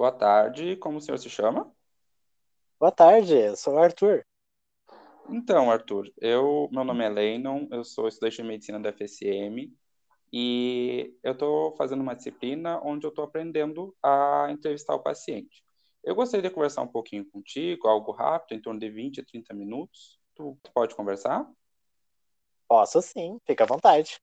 Boa tarde, como o senhor se chama? Boa tarde, eu sou o Arthur. Então, Arthur, eu, meu nome é Leinon, eu sou estudante de medicina da FSM e eu estou fazendo uma disciplina onde eu estou aprendendo a entrevistar o paciente. Eu gostaria de conversar um pouquinho contigo, algo rápido, em torno de 20 a 30 minutos. Tu, pode conversar? Posso sim, fica à vontade.